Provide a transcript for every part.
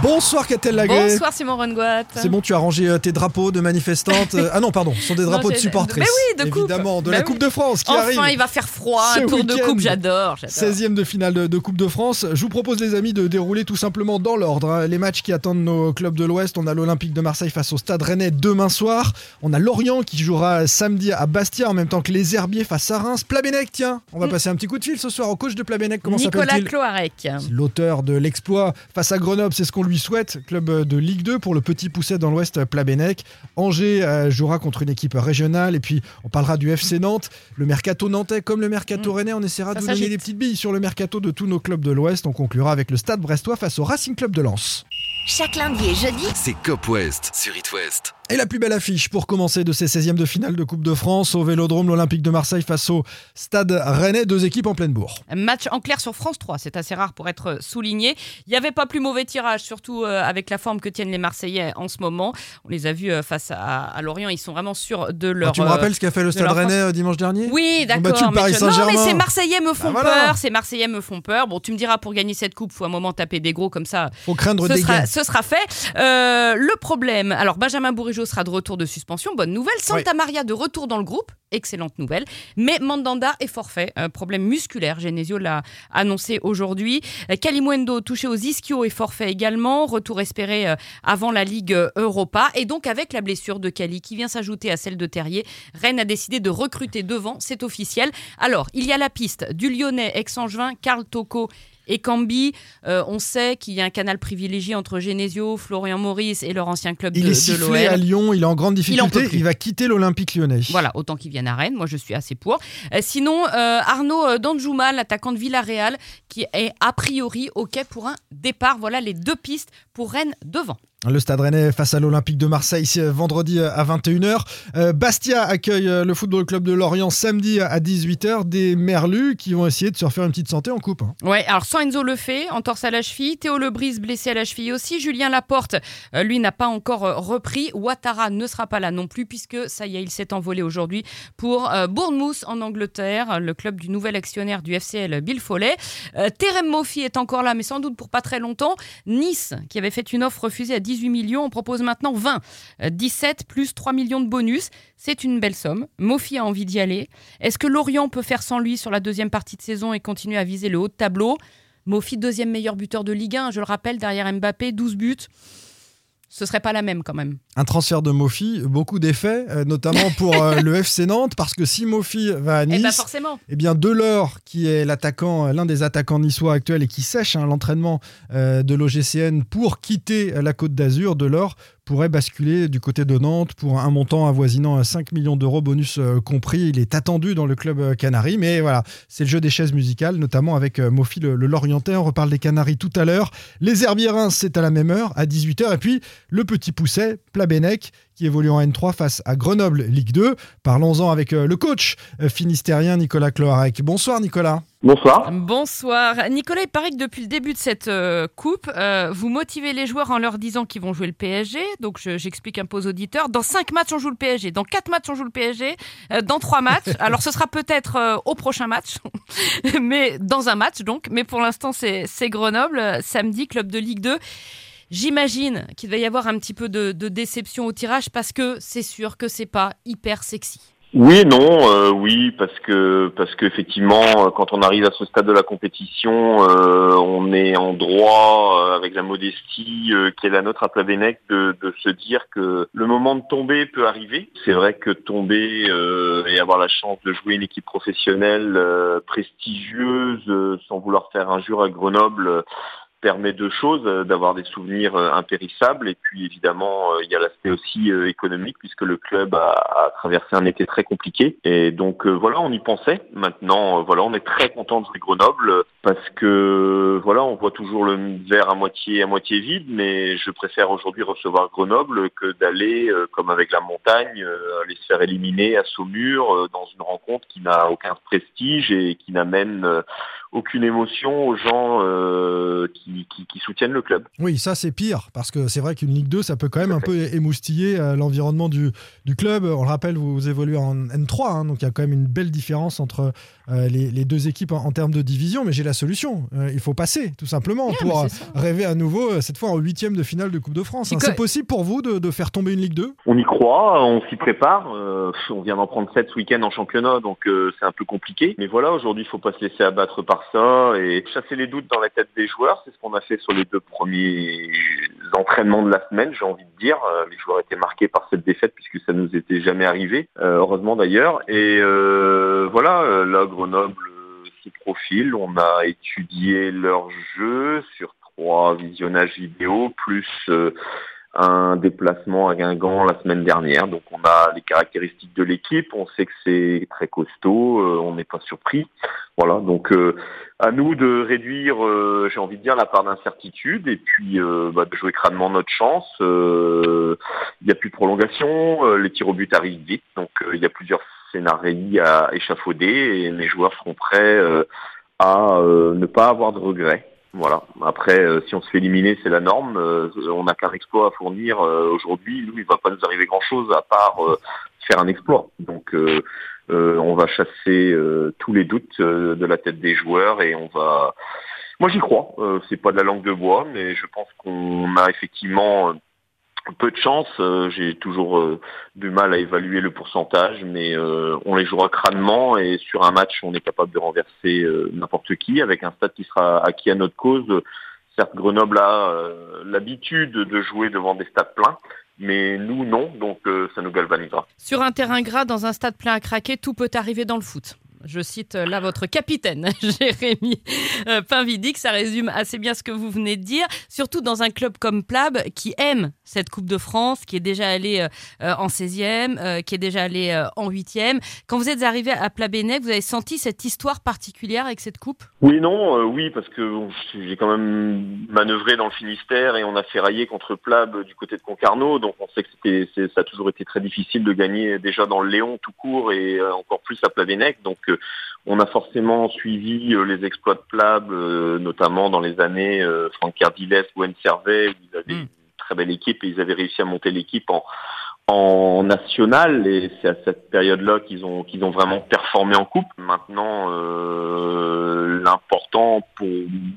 Bonsoir Catel Lagré. Bonsoir Simon Rengoat. C'est bon, tu as rangé euh, tes drapeaux de manifestantes. Euh, ah non, pardon, ce sont des drapeaux Non, de supportrices. Mais oui, de coupe. Évidemment, de Bah la oui. Coupe de France qui Enfin, arrive. il va faire froid, Ce un tour de coupe, j'adore. j'adore. 16e de finale de, de Coupe de France. Je vous propose, les amis, de dérouler tout simplement dans l'ordre hein, les matchs qui attendent nos clubs de l'Ouest. On a l'Olympique de Marseille face au Stade Rennais demain soir. On a Lorient qui jouera samedi à Bastia en même temps que les Herbiers face à Reims. Plabennec, tiens, on va Mm. passer un petit coup de fil ce soir au coach de Plabennec. Comment Nicolas Cloarec. L'auteur de l'exploit face à Grenoble, c'est ce qu'on lui souhaite. Club de Ligue 2 pour le petit pousset dans l'Ouest, Plabennec. Angers euh, jouera contre une équipe régionale. Et puis, on parlera du FC Nantes. Le mercato nantais, comme le mercato Mm. rennais, on essaiera Ça de vous donner des petites billes sur le mercato de tous nos clubs de l'Ouest. On conclura avec le Stade Brestois face au Racing Club de Lens. Chaque lundi et jeudi, C'est Cop West sur It West. Et la plus belle affiche pour commencer de ces 16e de finale de Coupe de France au Vélodrome, l'Olympique de Marseille face au Stade Rennais, deux équipes en pleine bourre. Match en clair sur France 3, c'est assez rare pour être souligné. Il n'y avait pas plus mauvais tirage, surtout euh, avec la forme que tiennent les Marseillais en ce moment. On les a vus euh, face à, à Lorient, ils sont vraiment sûrs de leur. Ah, tu me euh, rappelles ce qu'a fait le Stade leur Rennais dimanche dernier? Oui, d'accord. mais je- Non, Saint-Germain. mais ces Marseillais me font Bah voilà. peur. Ces Marseillais me font peur. Bon, tu me diras pour gagner cette coupe, faut un moment taper des gros comme ça. Faut craindre Ce des sera, gains. Ce sera fait. Euh, le problème, alors Benjamin Bourigeau sera de retour de suspension, bonne nouvelle. Santa Maria de retour dans le groupe, excellente nouvelle. Mais Mandanda est forfait, euh, problème musculaire. Genesio l'a annoncé aujourd'hui. Kalimundo touché aux ischio est forfait également. Retour espéré euh, avant la Ligue Europa. Et donc avec la blessure de Kali qui vient s'ajouter à celle de Terrier, Rennes a décidé de recruter devant, c'est officiel. Alors, il y a la piste du Lyonnais ex-Angevin, Karl Toko et Cambi, euh, on sait qu'il y a un canal privilégié entre Genesio, Florian Maurice et leur ancien club Il de, est de sifflé à. Lyon, il est en grande difficulté, il, va quitter l'Olympique lyonnais. Voilà, autant qu'il vienne à Rennes, moi je suis assez pour. Euh, sinon, euh, Arnaud Danjuma, l'attaquant de Villarreal, qui est a priori OK pour un départ. Voilà les deux pistes pour Rennes devant. Le Stade Rennais face à l'Olympique de Marseille vendredi à 21h. Euh, Bastia accueille euh, le Football Club de Lorient samedi à 18h. Des Merlus qui vont essayer de se refaire une petite santé en coupe. hein. Ouais, alors sans Enzo Lefebvre, entorse à la cheville, Théo Lebris blessé à la cheville aussi, Julien Laporte, euh, lui n'a pas encore repris, Ouattara ne sera pas là non plus puisque ça y est, il s'est envolé aujourd'hui pour Bournemouth en Angleterre, le club du nouvel actionnaire du FCL Bill Foley. Euh, Terem Moffi est encore là mais sans doute pour pas très longtemps. Nice qui avait fait une offre refusée à 18 millions, on propose maintenant 20. Euh, 17 plus 3 millions de bonus, c'est une belle somme. Moffi a envie d'y aller. Est-ce que Lorient peut faire sans lui sur la deuxième partie de saison et continuer à viser le haut de tableau? Mofi, deuxième meilleur buteur de Ligue 1, je le rappelle, derrière Mbappé, 12 buts. Ce serait pas la même quand même. Un transfert de Mofi, beaucoup d'effets, euh, notamment pour euh, le FC Nantes, parce que si Mofi va à Eh ben Nice, forcément. eh bien Delors, qui est l'attaquant, euh, l'un des attaquants niçois actuels et qui sèche hein, l'entraînement euh, de l'OGCN pour quitter la Côte d'Azur, Delors pourrait basculer du côté de Nantes pour un montant avoisinant à 5 millions d'euros, bonus euh, compris. Il est attendu dans le club euh, Canari, mais voilà, c'est le jeu des chaises musicales, notamment avec euh, Mofi le, Lorientais. On reparle des Canaries tout à l'heure. Les Herbiers Reims, c'est à la même heure, à 18h. Et puis le petit pousset, Plabennec, qui évolue en N3 face à Grenoble, Ligue 2. Parlons-en avec euh, le coach euh, finistérien Nicolas Cloarec. Bonsoir Nicolas. Bonsoir. Bonsoir. Nicolas, il paraît que depuis le début de cette euh, coupe, euh, vous motivez les joueurs en leur disant qu'ils vont jouer le PSG. Donc je- j'explique un peu aux auditeurs. Dans 5 matchs, on joue le PSG. Dans 4 matchs, on joue le PSG. Euh, dans 3 matchs. Alors ce sera peut-être euh, au prochain match. mais dans un match donc. Mais pour l'instant, c'est c'est Grenoble. Samedi, club de Ligue 2. J'imagine qu'il va y avoir un petit peu de, de déception au tirage parce que c'est sûr que c'est pas hyper sexy. Oui non, euh, oui, parce que parce qu'effectivement, euh, quand on arrive à ce stade de la compétition, euh, on est en droit, euh, avec la modestie euh, qui est la nôtre à Plabennec, de, de se dire que le moment de tomber peut arriver. C'est vrai que tomber euh, et avoir la chance de jouer une équipe professionnelle prestigieuse, sans vouloir faire injure à Grenoble, permet deux choses, euh, d'avoir des souvenirs euh, impérissables et puis évidemment euh, il y a l'aspect aussi économique puisque le club a, traversé un été très compliqué et donc voilà on y pensait. Maintenant voilà on est très content de jouer Grenoble. Parce que voilà, on voit toujours le verre à moitié à moitié vide, mais je préfère aujourd'hui recevoir Grenoble que d'aller, euh, comme avec la montagne, euh, aller se faire éliminer à Saumur euh, dans une rencontre qui n'a aucun prestige et qui n'amène aucune émotion aux gens qui, qui, soutiennent le club. Oui, ça c'est pire, parce que c'est vrai qu'une Ligue 2, ça peut quand même un peu émoustiller l'environnement du, du, club. On le rappelle, vous évoluez en N3, hein, donc il y a quand même une belle différence entre les, les, deux équipes en, en termes de division, mais j'ai la solution. Euh, il faut passer, tout simplement, pour rêver à nouveau, euh, cette fois en huitième de finale de Coupe de France. Hein. C'est possible pour vous de, faire tomber une Ligue 2 On y croit, on s'y prépare. Euh, on vient d'en prendre 7 ce week-end en championnat, donc c'est un peu compliqué. Mais voilà, aujourd'hui, il faut pas se laisser abattre par ça et chasser les doutes dans la tête des joueurs. C'est ce qu'on a fait sur les deux premiers entraînements de la semaine, j'ai envie de dire. les joueurs étaient marqués par cette défaite puisque ça nous était jamais arrivé, heureusement d'ailleurs. Et voilà, là, Grenoble profils. On a étudié leur jeu sur trois visionnages vidéo, plus euh, un déplacement à Guingamp la semaine dernière. Donc on a les caractéristiques de l'équipe, on sait que c'est très costaud, euh, on n'est pas surpris. Voilà, donc euh, à nous de réduire, j'ai envie de dire, la part d'incertitude et puis bah, de jouer crânement notre chance. Il n'y a plus de prolongation, les tirs au but arrivent vite, donc il y a plusieurs scénarii à échafauder et mes joueurs seront prêts euh, à euh, ne pas avoir de regrets. Voilà. Après, euh, si on se fait éliminer, c'est la norme. on n'a qu'un exploit à fournir aujourd'hui. Nous, il va pas nous arriver grand-chose à part faire un exploit. Donc, on va chasser tous les doutes de la tête des joueurs et on va. Moi, j'y crois. c'est pas de la langue de bois, mais je pense qu'on a effectivement peu de chance. Euh, j'ai toujours euh, du mal à évaluer le pourcentage, mais euh, on les jouera crânement et sur un match, on est capable de renverser n'importe qui avec un stade qui sera acquis à notre cause. Certes, Grenoble a l'habitude de jouer devant des stades pleins, mais nous non, donc ça nous galvanisera. Sur un terrain gras, dans un stade plein à craquer, tout peut arriver dans le foot. Je cite là votre capitaine, Jérémy euh, Pinvidic. Ça résume assez bien ce que vous venez de dire. Surtout dans un club comme Plab qui aime cette Coupe de France, qui est déjà allé euh, euh, en 16e, qui est déjà allé en 8e. Quand vous êtes arrivé à Plabennec, vous avez senti cette histoire particulière avec cette Coupe? Oui, non, oui, parce que j'ai quand même manœuvré dans le Finistère et on a ferraillé contre Plab du côté de Concarneau. Donc on sait que ça a toujours été très difficile de gagner déjà dans le Léon tout court et encore plus à Plabennec. Donc on a forcément suivi euh, les exploits de Plab, euh, notamment dans les années euh, Franck Cardiles, Gwen Servet, où ils avaient hmm. une très belle équipe et ils avaient réussi à monter l'équipe en, en national et c'est à cette période-là qu'ils ont qu'ils ont vraiment performé en coupe. Maintenant, l'important pour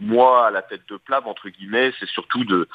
moi à la tête de Plab entre guillemets, c'est surtout de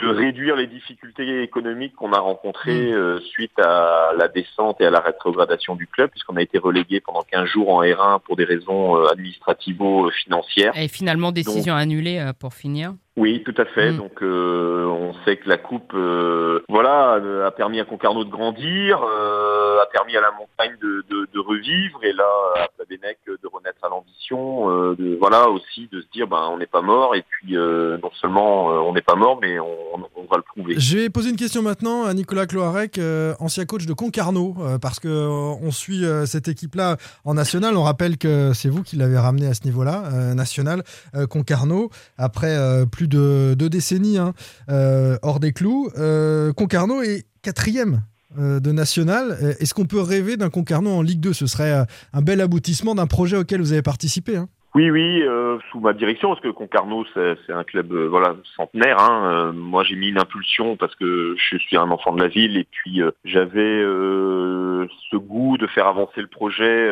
de réduire les difficultés économiques qu'on a rencontrées mm. euh, suite à la descente et à la rétrogradation du club, puisqu'on a été relégué pendant 15 jours en R1 pour des raisons euh, administrativo-financières. Et finalement, décision annulée euh, pour finir oui, tout à fait. Mm. Donc euh, on sait que la coupe, euh, voilà, a permis à Concarneau de grandir, euh, a permis à la montagne de, revivre, et là à Plabennec de renaître à l'ambition, voilà aussi de se dire ben on n'est pas mort, et puis non seulement on n'est pas mort, mais on, va le prouver. Je vais poser une question maintenant à Nicolas Cloarec, ancien coach de Concarneau, parce que on suit cette équipe-là en national. On rappelle que c'est vous qui l'avez ramené à ce niveau-là, national, Concarneau, après plus de deux décennies hein, euh, hors des clous. Euh, Concarneau est quatrième euh, de national. Est-ce qu'on peut rêver d'un Concarneau en Ligue 2 Ce serait un bel aboutissement d'un projet auquel vous avez participé. Hein. Oui, oui, sous ma direction, parce que Concarneau, c'est un club voilà centenaire. Hein. moi, j'ai mis une impulsion parce que je suis un enfant de la ville et puis j'avais ce goût de faire avancer le projet,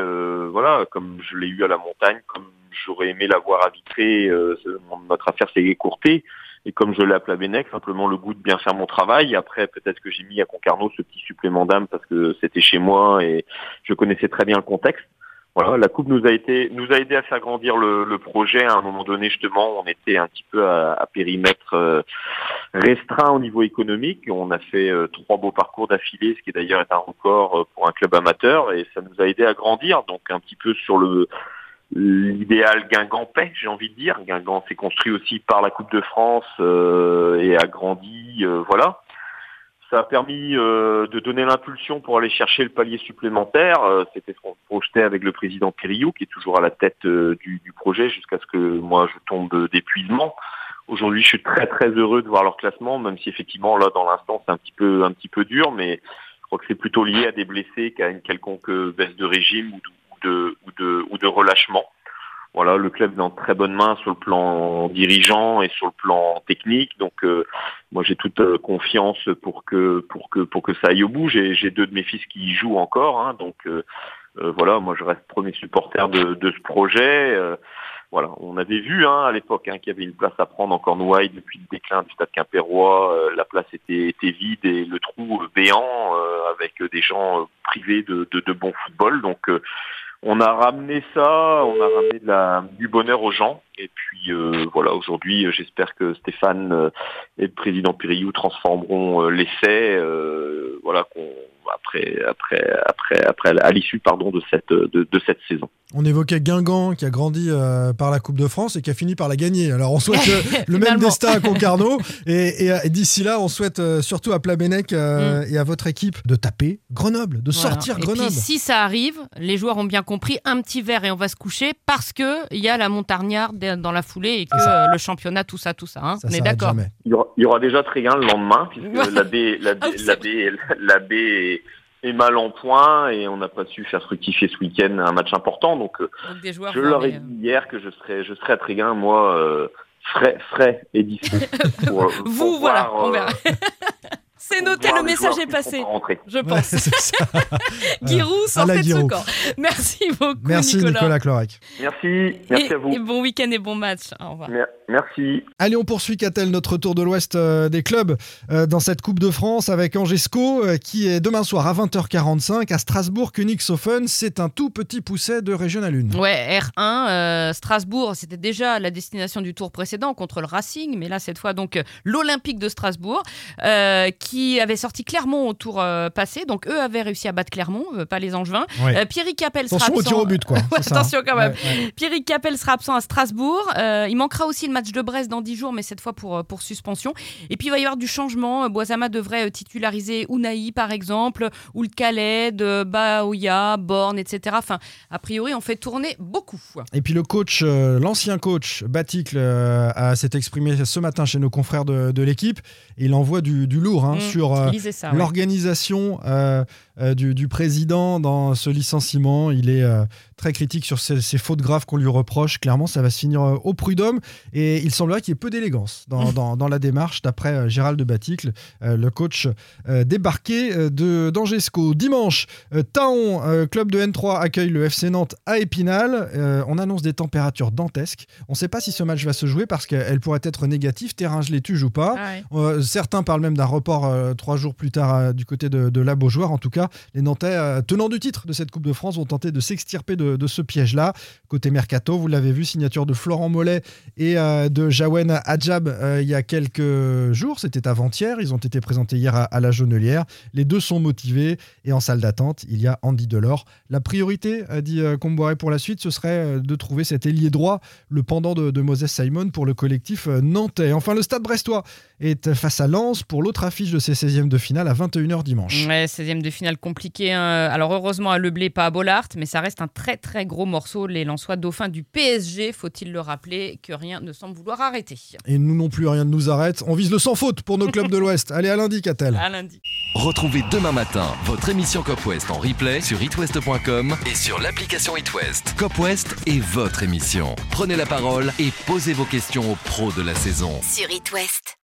voilà, comme je l'ai eu à la montagne, comme j'aurais aimé l'avoir. Euh, notre affaire s'est écourtée. Et comme je l'ai appelé Benec, simplement le goût de bien faire mon travail. Après, peut-être que j'ai mis à Concarneau ce petit supplément d'âme parce que c'était chez moi et je connaissais très bien le contexte. Voilà, la coupe nous a été nous a aidé à faire grandir le, projet. À un moment donné, justement, on était un petit peu à, périmètre euh, restreint au niveau économique. On a fait euh, trois beaux parcours d'affilée, ce qui d'ailleurs est un record pour un club amateur, et ça nous a aidé à grandir. Donc un petit peu sur le l'idéal Guingampais, j'ai envie de dire. Guingamp s'est construit aussi par la Coupe de France euh, et a grandi, euh, voilà. ça a permis euh, de donner l'impulsion pour aller chercher le palier supplémentaire. Euh, C'était ce qu'on avec le président Périllou, qui est toujours à la tête euh, du, du projet jusqu'à ce que moi je tombe d'épuisement. Aujourd'hui, je suis très très heureux de voir leur classement, même si effectivement là dans l'instant c'est un petit peu un petit peu dur, mais je crois que c'est plutôt lié à des blessés qu'à une quelconque baisse de régime ou de, ou de relâchement. Voilà, le club est en très bonne main sur le plan dirigeant et sur le plan technique. Donc, euh, moi, j'ai toute euh, confiance pour que pour que pour que ça aille au bout. J'ai j'ai deux de mes fils qui y jouent encore, hein, donc euh, voilà, moi, je reste premier supporter de, de ce projet. Voilà, on avait vu hein, à l'époque hein, qu'il y avait une place à prendre en Cornouailles depuis le déclin du Stade Quimpérois. La place était, était vide et le trou béant avec des gens privés de, de, de bon football. Donc on a ramené ça, on a ramené de du bonheur aux gens. Et puis euh, voilà, aujourd'hui, euh, j'espère que Stéphane euh, et le président Piriou transformeront l'essai. voilà, après après après après à l'issue pardon de cette de, de cette saison. On évoquait Guingamp qui a grandi euh, par la Coupe de France et qui a fini par la gagner. Alors on souhaite euh, le même destin à Concarneau. Et, et, euh, et d'ici là, on souhaite euh, surtout à Plabennec euh, et à votre équipe de taper Grenoble, de Voilà. sortir Et Grenoble. puis si ça arrive, les joueurs ont bien compris, un petit verre et on va se coucher parce que il y a la montagnarde dans la foulée et que euh, le championnat, tout ça, tout ça. hein. Ça on est d'accord. Il y aura, il y aura déjà Tréguin le lendemain, puisque Ouais. la B, la, B, oui, c'est la, B, la B est mal en point et on n'a pas su faire fructifier ce week-end un match important. Donc, euh, Donc des joueurs je leur ai dit hier que je serais, je serais à Tréguin, moi, euh, frais, frais et dispo. Pour, euh, pour Vous, voilà, voir, on euh, verra. C'est noté, le message est qui passé, je Ouais, pense. c'est ça. Giroud la de ce camp. Merci beaucoup, Merci Nicolas. Nicolas Clorec. Merci, merci et, à vous. et bon week-end et bon match. Au revoir. Mer- Merci. Allez, on poursuit, Catel, notre tour de l'Ouest euh, des clubs euh, dans cette Coupe de France avec Angesco euh, qui est demain soir à 20h45 à Strasbourg. Königshofen, c'est un tout petit pousset de Régional 1. Ouais, R1, euh, Strasbourg, c'était déjà la destination du tour précédent contre le Racing, mais là, cette fois, donc, l'Olympique de Strasbourg, euh, qui avait sorti Clermont au tour euh, passé. Donc, eux avaient réussi à battre Clermont, euh, pas les Angevins. Ouais. Euh, Pierrick Capel sera Attention au absent. tir au but, quoi. Ouais, c'est ça, hein. attention quand même. Ouais, ouais. Pierrick Capel sera absent à Strasbourg. Euh, il manquera aussi le match de Brest dans 10 jours, mais cette fois pour, pour suspension. Et puis il va y avoir du changement. Boisama devrait titulariser Unai, par exemple, ou le de Baoya, Borne, etc. Enfin, a priori, on fait tourner beaucoup. Et puis le coach, l'ancien coach Baticle, s'est exprimé ce matin chez nos confrères de, de l'équipe. Il envoie du, du lourd hein, sur euh, l'organisation euh, du, du président dans ce licenciement. Il est euh, très critique sur ces, ces fautes graves qu'on lui reproche. Clairement, ça va se finir euh, au prud'homme. Et il semblerait qu'il y ait peu d'élégance dans, dans- dans la démarche, d'après Gérald de Baticle, le coach débarqué de d'Angesco. Dimanche, Taon, club de N3, accueille le FC Nantes à Épinal. On annonce des températures dantesques. On ne sait pas si ce match va se jouer parce qu'elle pourrait être négative, terrain gelé, tu joues pas. Ah ouais. Certains parlent même d'un report trois jours plus tard du côté de, de la Beaujoire. En tout cas, les Nantais, euh, tenants du titre de cette Coupe de France, vont tenter de s'extirper de, ce piège-là. Côté Mercato, vous l'avez vu, signature de Florent Mollet et euh, de Jawen Adjab euh, il y a quelques jours. C'était avant-hier. Ils ont été présentés hier à, la Jaunelière. Les deux sont motivés et en salle d'attente, il y a Andy Delors. La priorité, a dit Comboiré pour la suite, ce serait de trouver cet ailier droit, le pendant de, de Moses Simon pour le collectif nantais. Enfin, le stade brestois est face à Lens pour l'autre affiche de ses 16e de finale à 21h dimanche. Ouais, 16e de finale compliqué. hein. Alors heureusement à Le Blé, pas à Bollard, mais ça reste un très très gros morceau. Les Lensois dauphins du PSG, faut-il le rappeler, que rien ne semble vouloir arrêter. Et nous non plus, rien ne nous arrête. On vise le sans faute pour nos clubs de l'Ouest. Allez, à lundi, Catel. À lundi. Retrouvez demain matin votre émission Cop West en replay sur itwest.com et sur l'application itwest. Cop West est votre émission. Prenez la parole et posez vos questions aux pros de la saison. Sur It West.